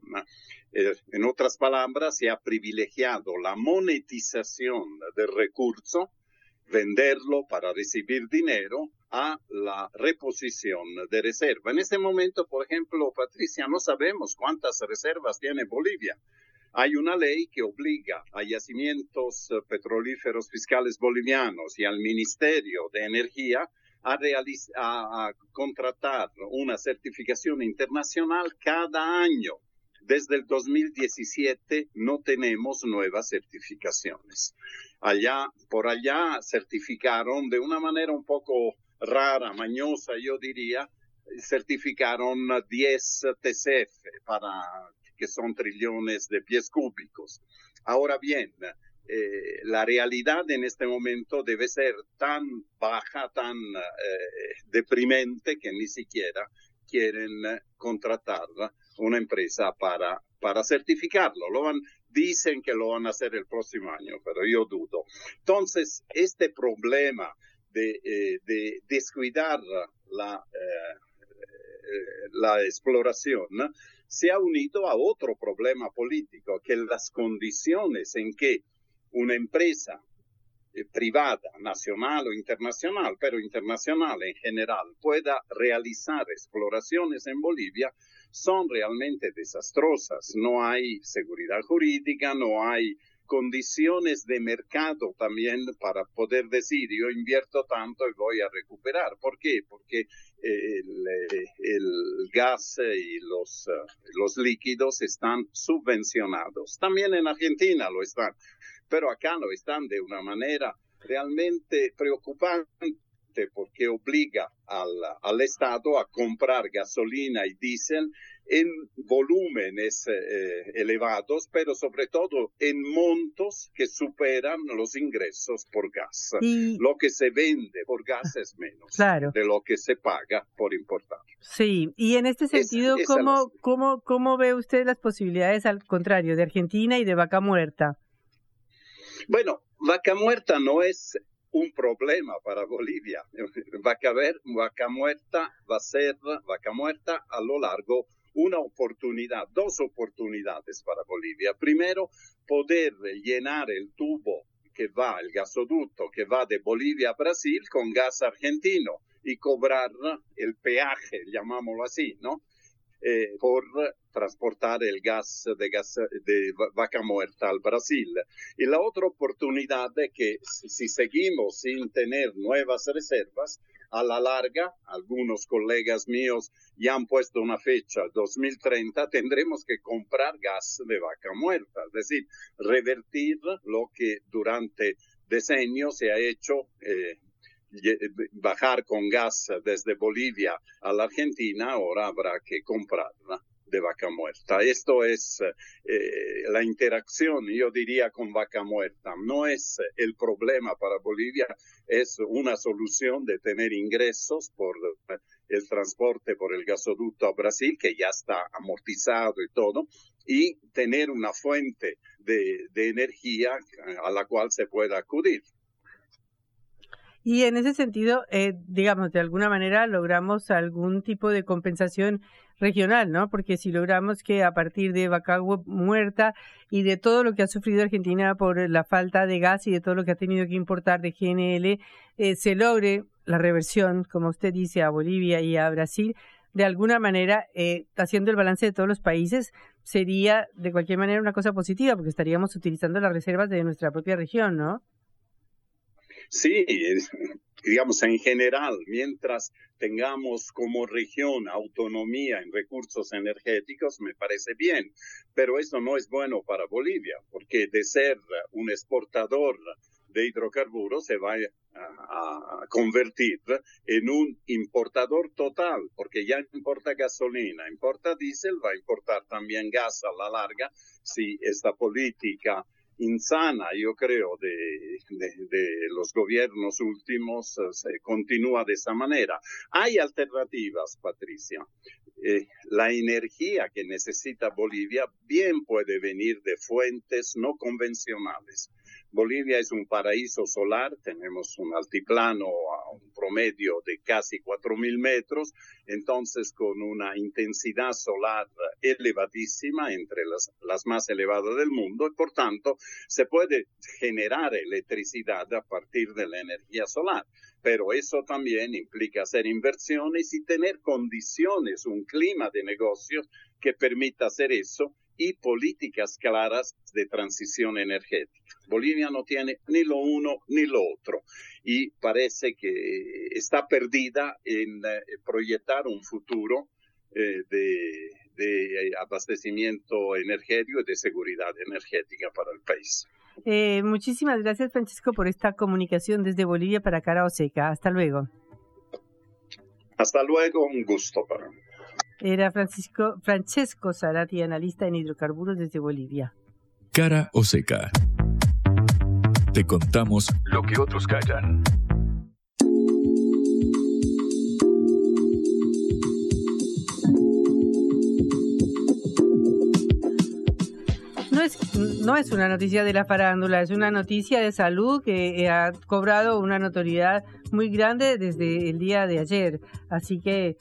Eh, en otras palabras, se ha privilegiado la monetización del recurso, venderlo para recibir dinero, a la reposición de reserva. En este momento, por ejemplo, Patricia, no sabemos cuántas reservas tiene Bolivia. Hay una ley que obliga a yacimientos petrolíferos fiscales bolivianos y al Ministerio de Energía a, a, contratar una certificación internacional cada año desde el 2017 no tenemos nuevas certificaciones. Allá, por allá certificaron de una manera un poco rara, mañosa, yo diría, certificaron 10 TCF para que son trillones de pies cúbicos. Ahora bien, eh, la realidad en este momento debe ser tan baja, tan eh, deprimente que ni siquiera quieren contratar una empresa para, certificarlo. Dicen que lo van a hacer el próximo año, pero yo dudo. Entonces, este problema de, eh, de descuidar la, eh, la exploración se ha unido a otro problema político, que las condiciones en que una empresa eh, privada, nacional o internacional, pero internacional en general, pueda realizar exploraciones en Bolivia son realmente desastrosas. No hay seguridad jurídica, no hay condiciones de mercado también para poder decir yo invierto tanto y voy a recuperar. ¿Por qué? Porque eh, el, gas y eh, los líquidos están subvencionados. También en Argentina lo están, pero acá lo están de una manera realmente preocupante porque obliga al, al Estado a comprar gasolina y diésel en volúmenes eh, elevados, pero sobre todo en montos que superan los ingresos por gas. Lo que se vende por gas es menos de lo que se paga por importar. Sí, y en este sentido, ¿cómo, cómo, ¿cómo ve usted las posibilidades al contrario de Argentina y de Vaca Muerta? Bueno, Vaca Muerta no es un problema para Bolivia. Va a haber vaca muerta, va a ser vaca muerta a lo largo una oportunidad, dos oportunidades para Bolivia. Primero, poder llenar el tubo que va, el gasoducto que va de Bolivia a Brasil con gas argentino y cobrar el peaje, llamámoslo así, ¿no? Eh, por transportar el gas de, gas de vaca muerta al Brasil. Y la otra oportunidad es que si seguimos sin tener nuevas reservas, a la larga, algunos colegas míos ya han puesto una fecha, 2030, tendremos que comprar gas de vaca muerta, es decir, revertir lo que durante decenios se ha hecho eh, bajar con gas desde Bolivia a la Argentina, ahora habrá que comprarla de vaca muerta. Esto es eh, la interacción, yo diría, con vaca muerta. No es el problema para Bolivia, es una solución de tener ingresos por el transporte por el gasoducto a Brasil, que ya está amortizado y todo, y tener una fuente de, de energía a la cual se pueda acudir. Y en ese sentido, eh, digamos, de alguna manera logramos algún tipo de compensación regional, ¿no? Porque si logramos que a partir de vaca muerta y de todo lo que ha sufrido Argentina por la falta de gas y de todo lo que ha tenido que importar de GNL, eh, se logre la reversión, como usted dice, a Bolivia y a Brasil, de alguna manera, eh, haciendo el balance de todos los países, sería de cualquier manera una cosa positiva, porque estaríamos utilizando las reservas de nuestra propia región, ¿no? Sí, digamos, en general, mientras tengamos como región autonomía en recursos energéticos, me parece bien, pero eso no es bueno para Bolivia, porque de ser un exportador de hidrocarburos se va a, convertir en un importador total, porque ya importa gasolina, importa diésel, va a importar también gas a la larga si esta política insana, yo creo, de, de, los gobiernos últimos eh, se continúa de esa manera. Hay alternativas, Patricia. Eh, la energía que necesita Bolivia bien puede venir de fuentes no convencionales. Bolivia es un paraíso solar, tenemos un altiplano a un promedio de casi 4.000 metros, entonces con una intensidad solar elevadísima, entre las, las más elevadas del mundo, y por tanto se puede generar electricidad a partir de la energía solar. Pero eso también implica hacer inversiones y tener condiciones, un clima de negocios que permita hacer eso y políticas claras de transición energética. Bolivia no tiene ni lo uno ni lo otro y parece que está perdida en eh, proyectar un futuro eh, de, de, abastecimiento energético y de seguridad energética para el país. Eh, muchísimas gracias, Francisco, por esta comunicación desde Bolivia para Cara Oseca. Hasta luego. Hasta luego, un gusto para mí. Era Francisco, Francesco Zarati, analista en hidrocarburos desde Bolivia. Cara o seca. Te contamos lo que otros callan. No es, no es una noticia de la farándula, es una noticia de salud que ha cobrado una notoriedad muy grande desde el día de ayer. Así que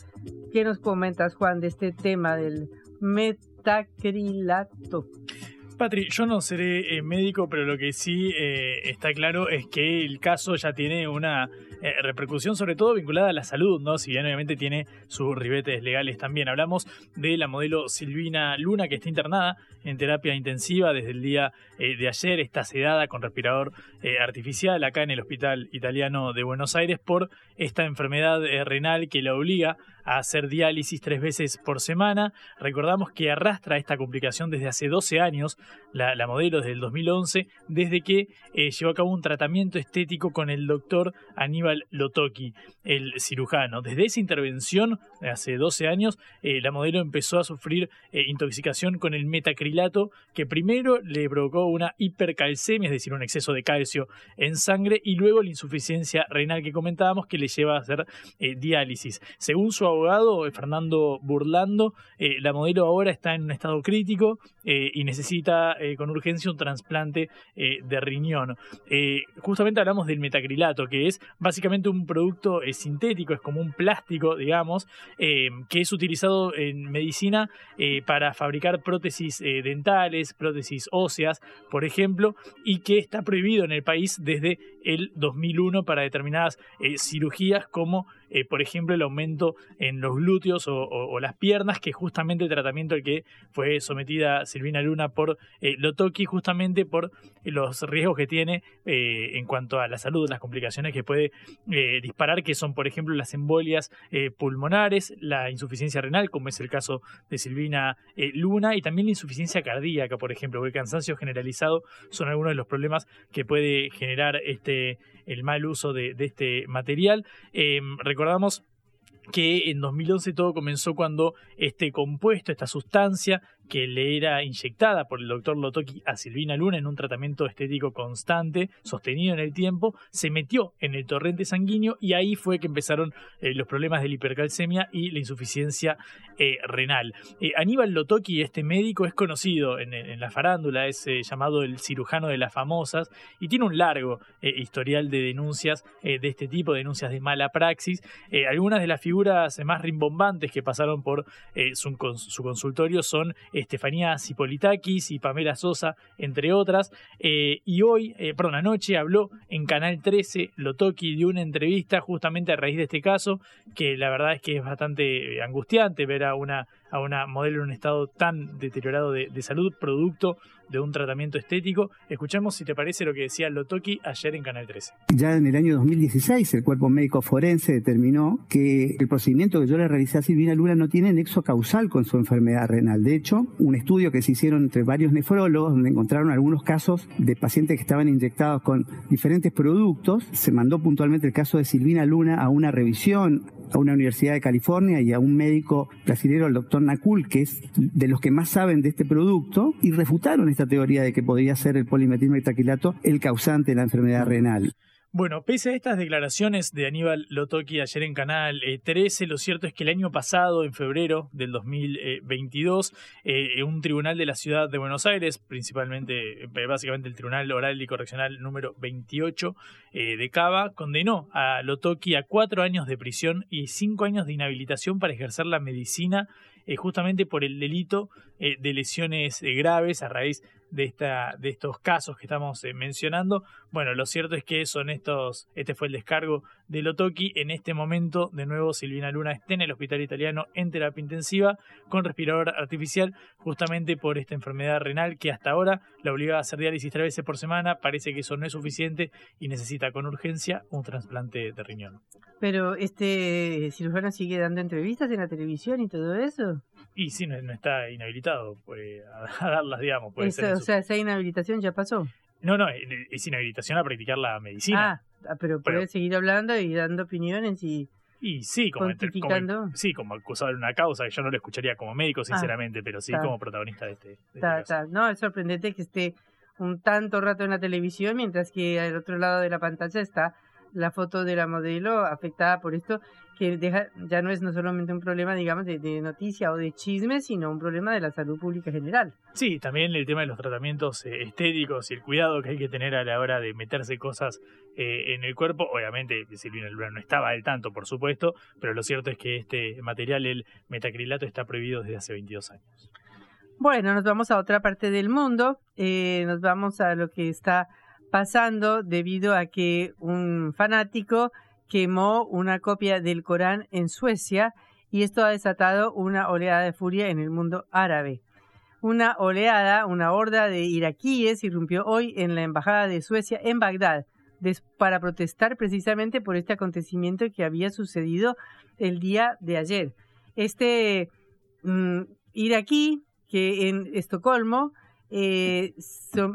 ¿Qué nos comentas, Juan, de este tema del metacrilato? Patri, yo no seré eh, médico, pero lo que sí eh, está claro es que el caso ya tiene una eh, repercusión sobre todo vinculada a la salud, ¿no? Si bien obviamente tiene sus ribetes legales también. Hablamos de la modelo Silvina Luna, que está internada en terapia intensiva desde el día de ayer, está sedada con respirador artificial acá en el Hospital Italiano de Buenos Aires por esta enfermedad renal que la obliga a hacer diálisis tres veces por semana. Recordamos que arrastra esta complicación desde hace 12 años, la, modelo desde el 2011, desde que eh, llevó a cabo un tratamiento estético con el doctor Aníbal Lotoki, el cirujano. Desde esa intervención, hace 12 años, eh, la modelo empezó a sufrir eh, intoxicación con el metacrilato, que primero le provocó una hipercalcemia, es decir, un exceso de calcio en sangre, y luego la insuficiencia renal que comentábamos que le lleva a hacer diálisis. Según su abogado, eh, Fernando Burlando, eh, la modelo ahora está en un estado crítico eh, y necesita con urgencia un trasplante de riñón. justamente hablamos del metacrilato, que es básicamente un producto sintético, es como un plástico, digamos, que es utilizado en medicina para fabricar prótesis dentales, prótesis óseas, por ejemplo, y que está prohibido en el país desde el 2001 para determinadas cirugías como eh, por ejemplo, el aumento en los glúteos o, las piernas, que justamente el tratamiento al que fue sometida Silvina Luna por eh, justamente por los riesgos que tiene eh, en cuanto a la salud, las complicaciones que puede disparar, que son, por ejemplo, las embolias pulmonares, la insuficiencia renal, como es el caso de Silvina Luna, y también la insuficiencia cardíaca, por ejemplo, o el cansancio generalizado son algunos de los problemas que puede generar este el mal uso de, este material. Em, recordamos que en 2011 todo comenzó cuando este compuesto, esta sustancia, que le era inyectada por el doctor Lotoki a Silvina Luna en un tratamiento estético constante, sostenido en el tiempo, se metió en el torrente sanguíneo y ahí fue que empezaron eh, los problemas de la hipercalcemia y la insuficiencia eh, renal. Eh, Aníbal Lotoki, este médico, es conocido en, la farándula, es llamado el cirujano de las famosas y tiene un largo historial de denuncias de este tipo, denuncias de mala praxis. algunas de las figuras más rimbombantes que pasaron por su, su consultorio son Estefanía Cipolitakis y Pamela Sosa, entre otras. Eh, y hoy, eh, perdón, anoche habló en Canal 13 Lotoki de una entrevista justamente a raíz de este caso, que la verdad es que es bastante angustiante ver a una a una modelo en un estado tan deteriorado de, salud, producto de un tratamiento estético. Escuchemos si te parece lo que decía Lotoki ayer en Canal 13. Ya en el año 2016 el cuerpo médico forense determinó que el procedimiento que yo le realicé a Silvina Luna no tiene nexo causal con su enfermedad renal. De hecho, un estudio que se hicieron entre varios nefrólogos donde encontraron algunos casos de pacientes que estaban inyectados con diferentes productos, se mandó puntualmente el caso de Silvina Luna a una revisión a una universidad de California y a un médico brasileño, el doctor Nakul, que es de los que más saben de este producto, y refutaron esta teoría de que podría ser el polimetilmetaquilato el causante de la enfermedad renal. Bueno, pese a estas declaraciones de Aníbal Lotoki ayer en Canal 13, lo cierto es que el año pasado, en febrero del 2022, eh, un tribunal de la ciudad de Buenos Aires, principalmente, eh, básicamente el Tribunal Oral y Correccional número 28 eh, de Cava, condenó a Lotoki a cuatro años de prisión y cinco años de inhabilitación para ejercer la medicina justamente por el delito de lesiones graves a raíz de, esta, de estos casos que estamos eh, mencionando. Bueno, lo cierto es que son estos, este fue el descargo de Lotoki. En este momento, de nuevo, Silvina Luna está en el hospital italiano en terapia intensiva con respirador artificial, justamente por esta enfermedad renal que hasta ahora la obligaba a hacer diálisis tres veces por semana. Parece que eso no es suficiente y necesita con urgencia un trasplante de riñón. Pero este cirujano sigue dando entrevistas en la televisión y todo eso. Y sí, no, está inhabilitado pues, a, darlas, digamos. Puede O sea, esa inhabilitación ya pasó. No, no, es inhabilitación a practicar la medicina. Ah, ah pero puede seguir hablando y dando opiniones y... Y sí, como, sí, como acusado de una causa, que yo no lo escucharía como médico, ah, sinceramente, pero sí como protagonista de este. este no, es sorprendente que esté un tanto rato en la televisión, mientras que al otro lado de la pantalla está la foto de la modelo afectada por esto, que deja, ya no es no solamente un problema, digamos, de, noticia o de chisme, sino un problema de la salud pública general. Sí, también el tema de los tratamientos eh, estéticos y el cuidado que hay que tener a la hora de meterse cosas eh, en el cuerpo. Obviamente, Silvina Luna no estaba al tanto, por supuesto, pero lo cierto es que este material, el metacrilato, está prohibido desde hace 22 años. Bueno, nos vamos a otra parte del mundo, eh, nos vamos a lo que está pasando debido a que un fanático quemó una copia del Corán en Suecia y esto ha desatado una oleada de furia en el mundo árabe. Una oleada, una horda de iraquíes irrumpió hoy en la embajada de Suecia en Bagdad para protestar precisamente por este acontecimiento que había sucedido el día de ayer. Este mm, iraquí que en Estocolmo eh,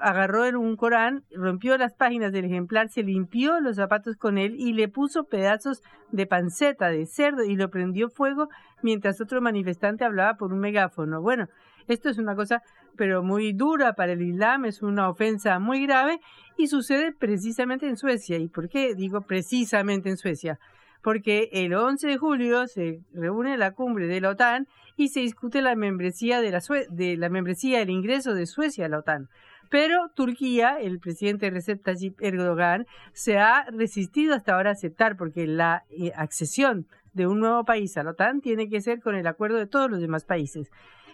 agarró un Corán, rompió las páginas del ejemplar, se limpió los zapatos con él y le puso pedazos de panceta de cerdo y lo prendió fuego mientras otro manifestante hablaba por un megáfono. Bueno, esto es una cosa pero muy dura para el Islam, es una ofensa muy grave y sucede precisamente en Suecia. ¿Y por qué digo precisamente en Suecia? Porque el 11 de julio se reúne la cumbre de la OTAN y se discute la membresía de la, de la membresía, el ingreso de Suecia a la OTAN. Pero Turquía, el presidente Recep Tayyip Erdogan, se ha resistido hasta ahora a aceptar porque la eh, accesión de un nuevo país a la OTAN tiene que ser con el acuerdo de todos los demás países.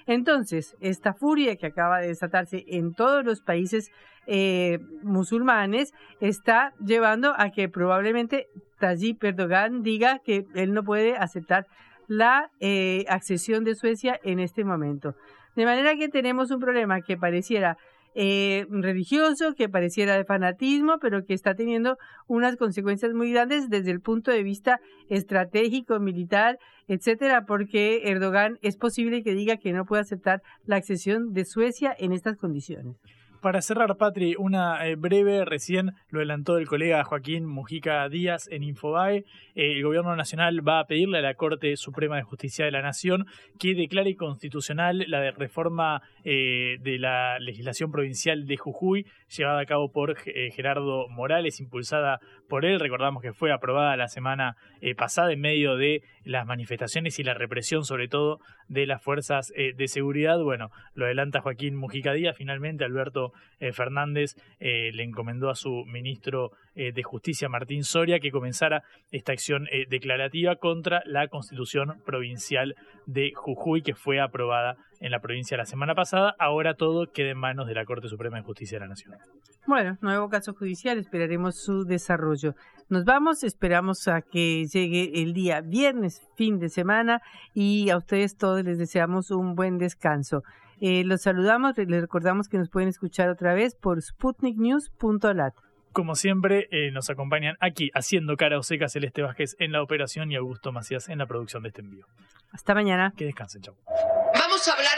Entonces, esta furia que acaba de desatarse en todos los países eh, musulmanes está llevando a que probablemente Tayyip Erdogan diga que él no puede aceptar la eh, accesión de Suecia en este momento. De manera que tenemos un problema que pareciera eh, religioso, que pareciera de fanatismo, pero que está teniendo unas consecuencias muy grandes desde el punto de vista estratégico, militar, etcétera, porque Erdogan es posible que diga que no puede aceptar la accesión de Suecia en estas condiciones. Para cerrar, Patri, una eh, breve, recién lo adelantó el colega Joaquín Mujica Díaz en Infobae. Eh, el gobierno nacional va a pedirle a la Corte Suprema de Justicia de la Nación que declare constitucional la reforma eh, de la legislación provincial de Jujuy, llevada a cabo por Gerardo Morales, impulsada por él. Recordamos que fue aprobada la semana pasada en medio de las manifestaciones y la represión, sobre todo, de las fuerzas de seguridad. Bueno, lo adelanta Joaquín Mujica Díaz. Finalmente, Alberto eh, Fernández eh, le encomendó a su ministro eh, de Justicia, Martín Soria, que comenzara esta acción declarativa contra la Constitución Provincial de Jujuy, que fue aprobada en la provincia la semana pasada. Ahora todo queda en manos de la Corte Suprema de Justicia de la Nación. Bueno, nuevo caso judicial, esperaremos su desarrollo. Nos vamos, esperamos a que llegue el día viernes, fin de semana, y a ustedes todos les deseamos un buen descanso. Eh, los saludamos, les recordamos que nos pueden escuchar otra vez por sputniknews.lat. Como siempre, eh, nos acompañan aquí haciendo cara o seca Celeste Vázquez en la operación y Augusto Macías en la producción de este envío. Hasta mañana. Que descansen, chau. Vamos a hablar